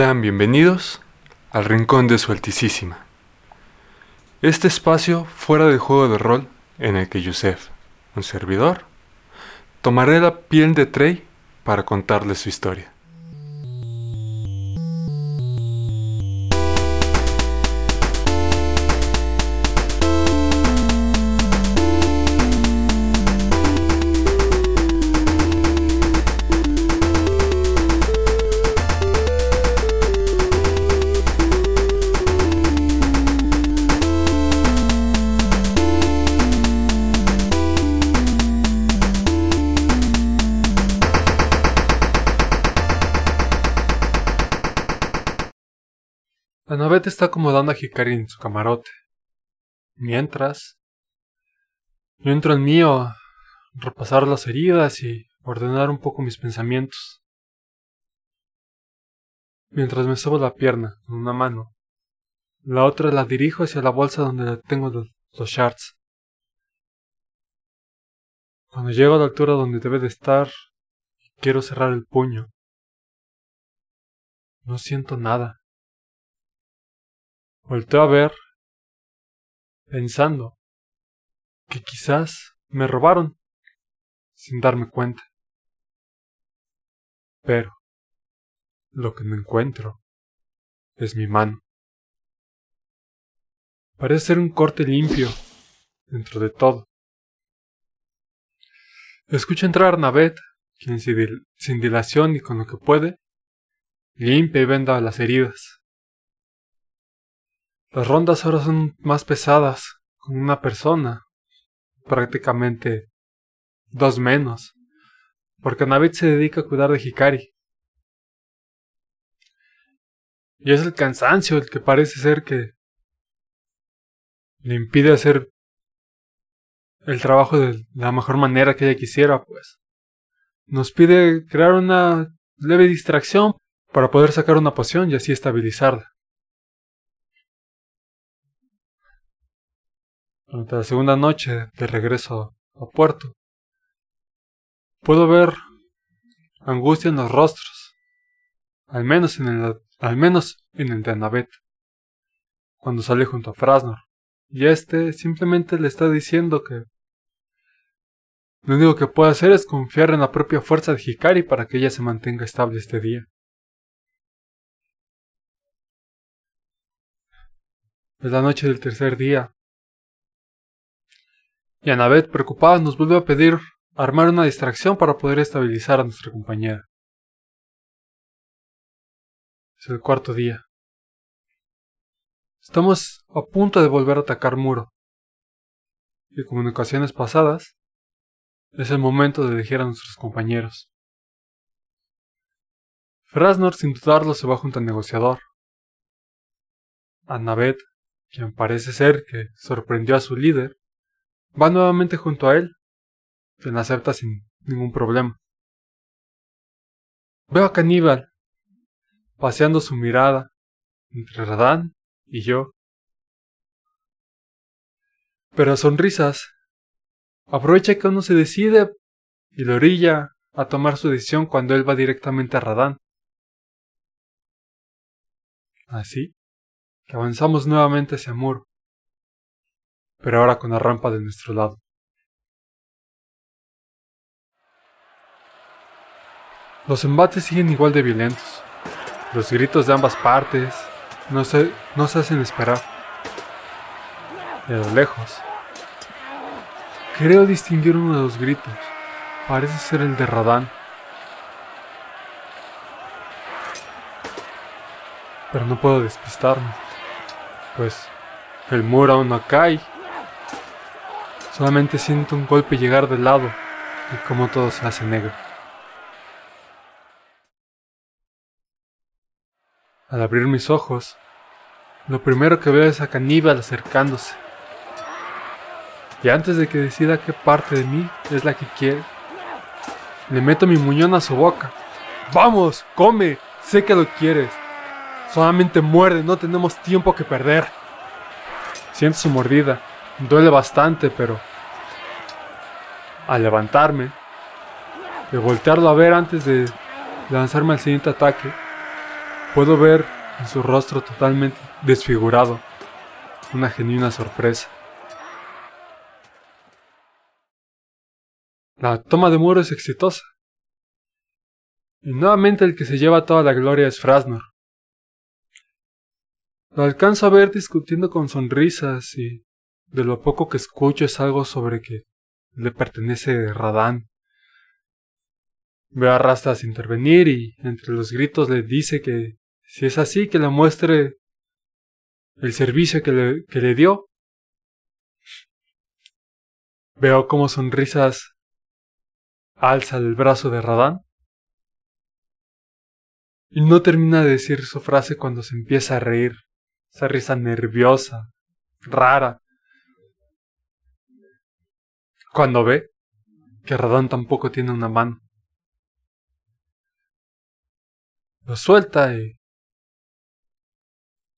Sean bienvenidos al Rincón de Su Altísima. Este espacio fuera del juego de rol en el que Yusef, un servidor, tomaré la piel de Trey para contarles su historia. Está acomodando a Hikari en su camarote. Mientras, yo entro al mío a repasar las heridas y ordenar un poco mis pensamientos. Mientras me sobo la pierna con una mano, la otra la dirijo hacia la bolsa donde tengo los, los shards. Cuando llego a la altura donde debe de estar, quiero cerrar el puño. No siento nada. Volteo a ver, pensando que quizás me robaron sin darme cuenta. Pero lo que me encuentro es mi mano. Parece ser un corte limpio dentro de todo. Escucho entrar a Navet, quien sin dilación y con lo que puede, limpia y venda las heridas. Las rondas ahora son más pesadas, con una persona, prácticamente dos menos, porque Navid se dedica a cuidar de Hikari. Y es el cansancio el que parece ser que le impide hacer el trabajo de la mejor manera que ella quisiera, pues. Nos pide crear una leve distracción para poder sacar una poción y así estabilizarla. Durante la segunda noche de regreso a puerto, puedo ver angustia en los rostros, al menos en el, al menos en el de Annabeth, cuando sale junto a Frasnor, y este simplemente le está diciendo que lo único que puede hacer es confiar en la propia fuerza de Hikari para que ella se mantenga estable este día. Es la noche del tercer día y Annabeth, preocupada, nos vuelve a pedir armar una distracción para poder estabilizar a nuestra compañera. Es el cuarto día. Estamos a punto de volver a atacar muro. Y como en ocasiones pasadas, es el momento de elegir a nuestros compañeros. Frasnor sin dudarlo se va junto al negociador. Annabeth, quien parece ser que sorprendió a su líder, Va nuevamente junto a él, quien acepta sin ningún problema. Veo a Caníbal, paseando su mirada entre Radán y yo. Pero a sonrisas, aprovecha que uno se decide y lo orilla a tomar su decisión cuando él va directamente a Radán. Así que avanzamos nuevamente hacia Muro pero ahora con la rampa de nuestro lado. Los embates siguen igual de violentos. Los gritos de ambas partes no se, no se hacen esperar. De lo lejos, creo distinguir uno de los gritos. Parece ser el de Radán. Pero no puedo despistarme, pues el muro aún no cae Solamente siento un golpe llegar del lado y como todo se hace negro. Al abrir mis ojos, lo primero que veo es a Caníbal acercándose. Y antes de que decida qué parte de mí es la que quiere, le meto mi muñón a su boca. ¡Vamos! ¡Come! Sé que lo quieres. Solamente muerde, no tenemos tiempo que perder. Siento su mordida. Duele bastante, pero al levantarme, de voltearlo a ver antes de lanzarme al siguiente ataque, Puedo ver en su rostro totalmente desfigurado una genuina sorpresa. La toma de muro es exitosa. Y nuevamente el que se lleva toda la gloria es Frasnor. Lo alcanzo a ver discutiendo con sonrisas y de lo poco que escucho es algo sobre que le pertenece Radán. Veo a Rastas intervenir y entre los gritos le dice que si es así que le muestre el servicio que le, que le dio. Veo como sonrisas alza el brazo de Radán. Y no termina de decir su frase cuando se empieza a reír. Esa risa nerviosa, rara. Cuando ve que Radán tampoco tiene una mano. Lo suelta y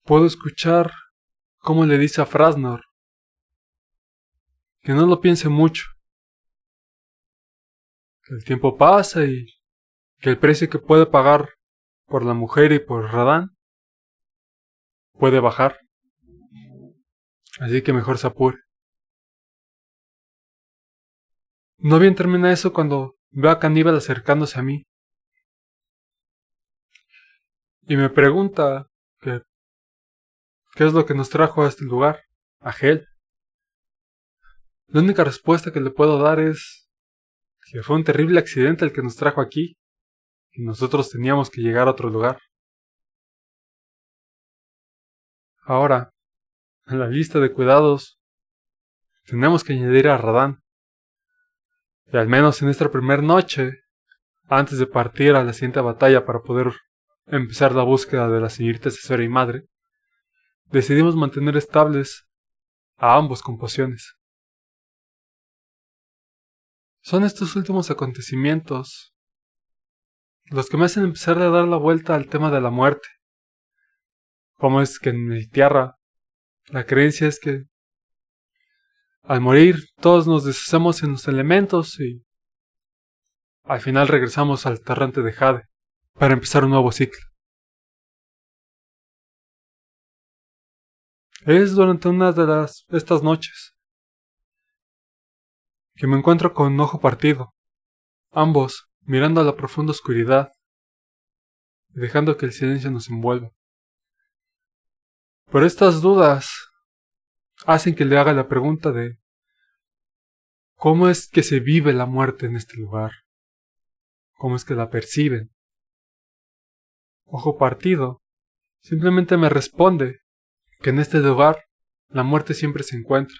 puedo escuchar cómo le dice a Frasnor que no lo piense mucho, que el tiempo pasa y que el precio que puede pagar por la mujer y por Radán puede bajar. Así que mejor se apure. No bien termina eso cuando veo a Caníbal acercándose a mí. Y me pregunta qué es lo que nos trajo a este lugar, a Gel. La única respuesta que le puedo dar es que fue un terrible accidente el que nos trajo aquí y nosotros teníamos que llegar a otro lugar. Ahora, en la lista de cuidados, tenemos que añadir a Radán. Y al menos en esta primera noche, antes de partir a la siguiente batalla para poder empezar la búsqueda de la señorita asesora y madre, decidimos mantener estables a ambos con pociones. Son estos últimos acontecimientos los que me hacen empezar a dar la vuelta al tema de la muerte. Cómo es que en mi tierra la creencia es que al morir todos nos deshacemos en los elementos y al final regresamos al torrente de Jade para empezar un nuevo ciclo. Es durante una de las, estas noches que me encuentro con un ojo partido, ambos mirando a la profunda oscuridad y dejando que el silencio nos envuelva. Pero estas dudas hacen que le haga la pregunta de ¿cómo es que se vive la muerte en este lugar? ¿Cómo es que la perciben? Ojo partido simplemente me responde que en este lugar la muerte siempre se encuentra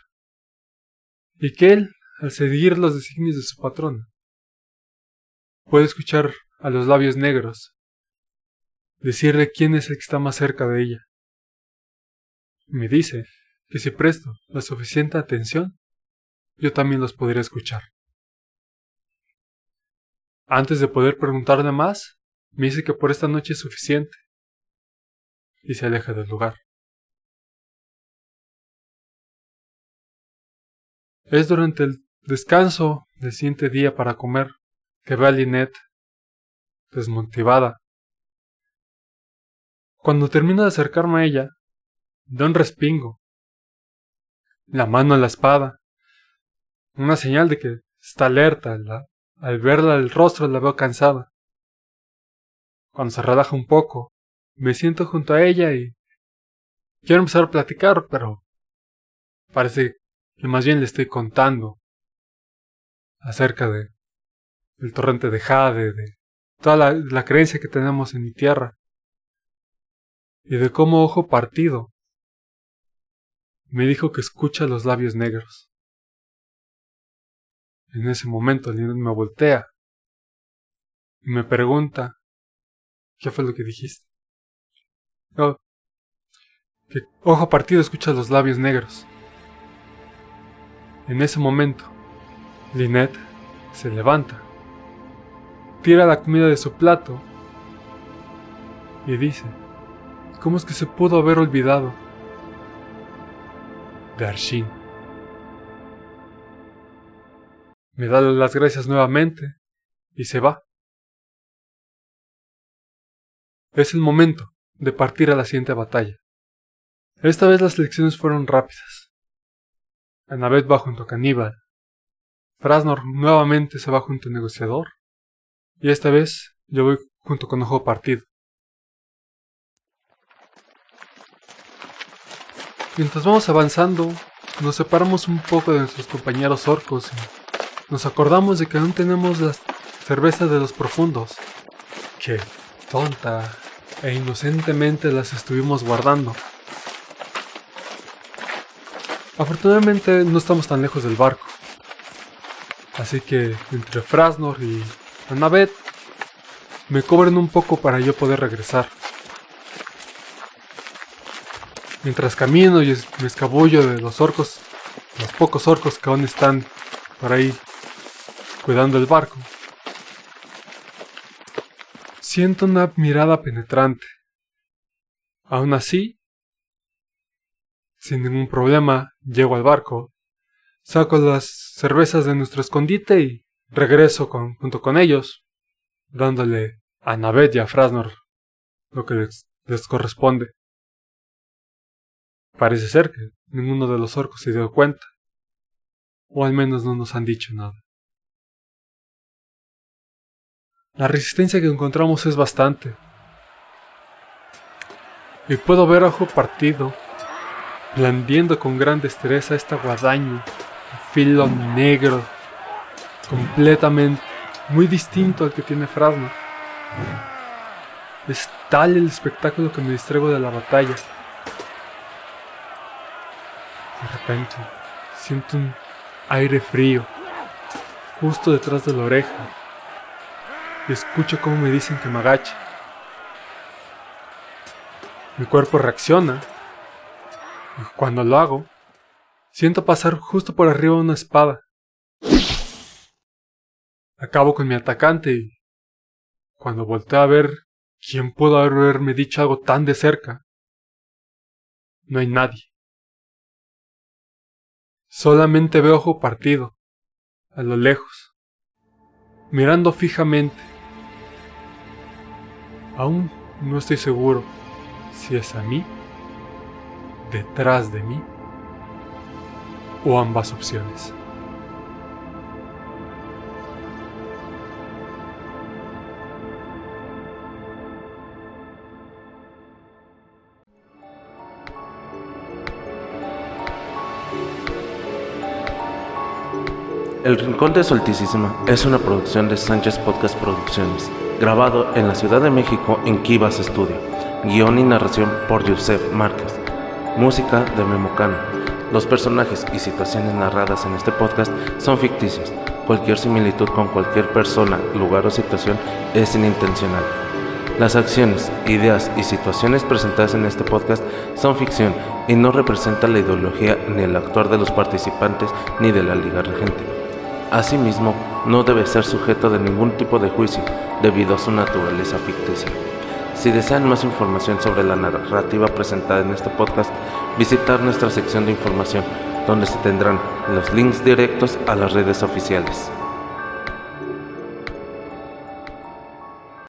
y que él, al seguir los designios de su patrona, Puede escuchar a los labios negros decirle quién es el que está más cerca de ella. Me dice que si presto la suficiente atención, yo también los podría escuchar. Antes de poder preguntarle más, me dice que por esta noche es suficiente y se aleja del lugar. Es durante el descanso del siguiente día para comer que ve a Lynette desmotivada. Cuando termino de acercarme a ella, da un respingo, la mano en la espada, una señal de que está alerta. al verla el rostro la veo cansada. Cuando se relaja un poco, me siento junto a ella y quiero empezar a platicar, pero parece que más bien le estoy contando acerca de el torrente de Jade, de toda la creencia que tenemos en mi tierra, y de cómo ojo partido me dijo que escucha los labios negros. En ese momento Lynette me voltea y me pregunta ¿Qué fue lo que dijiste? Oh, que ojo partido escucha los labios negros. En ese momento, Lynette se levanta tira la comida de su plato y dice, ¿cómo es que se pudo haber olvidado de Arshin? Me da las gracias nuevamente y se va. Es el momento de partir a la siguiente batalla. Esta vez las elecciones fueron rápidas. Annabeth va junto a Caníbal. Frasnor nuevamente se va junto al negociador. Y esta vez yo voy junto con Ojo Partido. Mientras vamos avanzando, nos separamos un poco de nuestros compañeros orcos y nos acordamos de que aún tenemos las cervezas de los profundos. Que tonta e inocentemente las estuvimos guardando. Afortunadamente no estamos tan lejos del barco. Así que entre Frasnor y Annabeth me cobren un poco para yo poder regresar. Mientras camino y me escabullo de los orcos, los pocos orcos que aún están por ahí cuidando el barco, siento una mirada penetrante. Aún así, sin ningún problema, llego al barco, saco las cervezas de nuestro escondite y regreso junto con ellos, dándole a Navet y a Frasnor lo que les corresponde. Parece ser que ninguno de los orcos se dio cuenta. O al menos no nos han dicho nada. La resistencia que encontramos es bastante. Y puedo ver ojo partido, blandiendo con gran destreza esta guadaña, filo negro, completamente muy distinto al que tiene Frasma. Es tal el espectáculo que me distraigo de la batalla. Siento un aire frío justo detrás de la oreja y escucho cómo me dicen que me agache. Mi cuerpo reacciona y cuando lo hago, siento pasar justo por arriba una espada. Acabo con mi atacante y cuando volteo a ver quién pudo haberme dicho algo tan de cerca, no hay nadie. Solamente veo ojo partido, a lo lejos, mirando fijamente. Aún no estoy seguro si es a mí, detrás de mí, o ambas opciones. El Rincón de Solticísima es una producción de Sánchez Podcast Producciones, grabado en la Ciudad de México en Kivas Studio. Guión y narración por Yusef Márquez. Música de Memocano. Los personajes y situaciones narradas en este podcast son ficticios. Cualquier similitud con cualquier persona, lugar o situación es inintencional. Las acciones, ideas y situaciones presentadas en este podcast son ficción y no representan la ideología ni el actuar de los participantes ni de la Liga Regente. Asimismo, no debe ser sujeto de ningún tipo de juicio debido a su naturaleza ficticia. Si desean más información sobre la narrativa presentada en este podcast, visitar nuestra sección de información, donde se tendrán los links directos a las redes oficiales.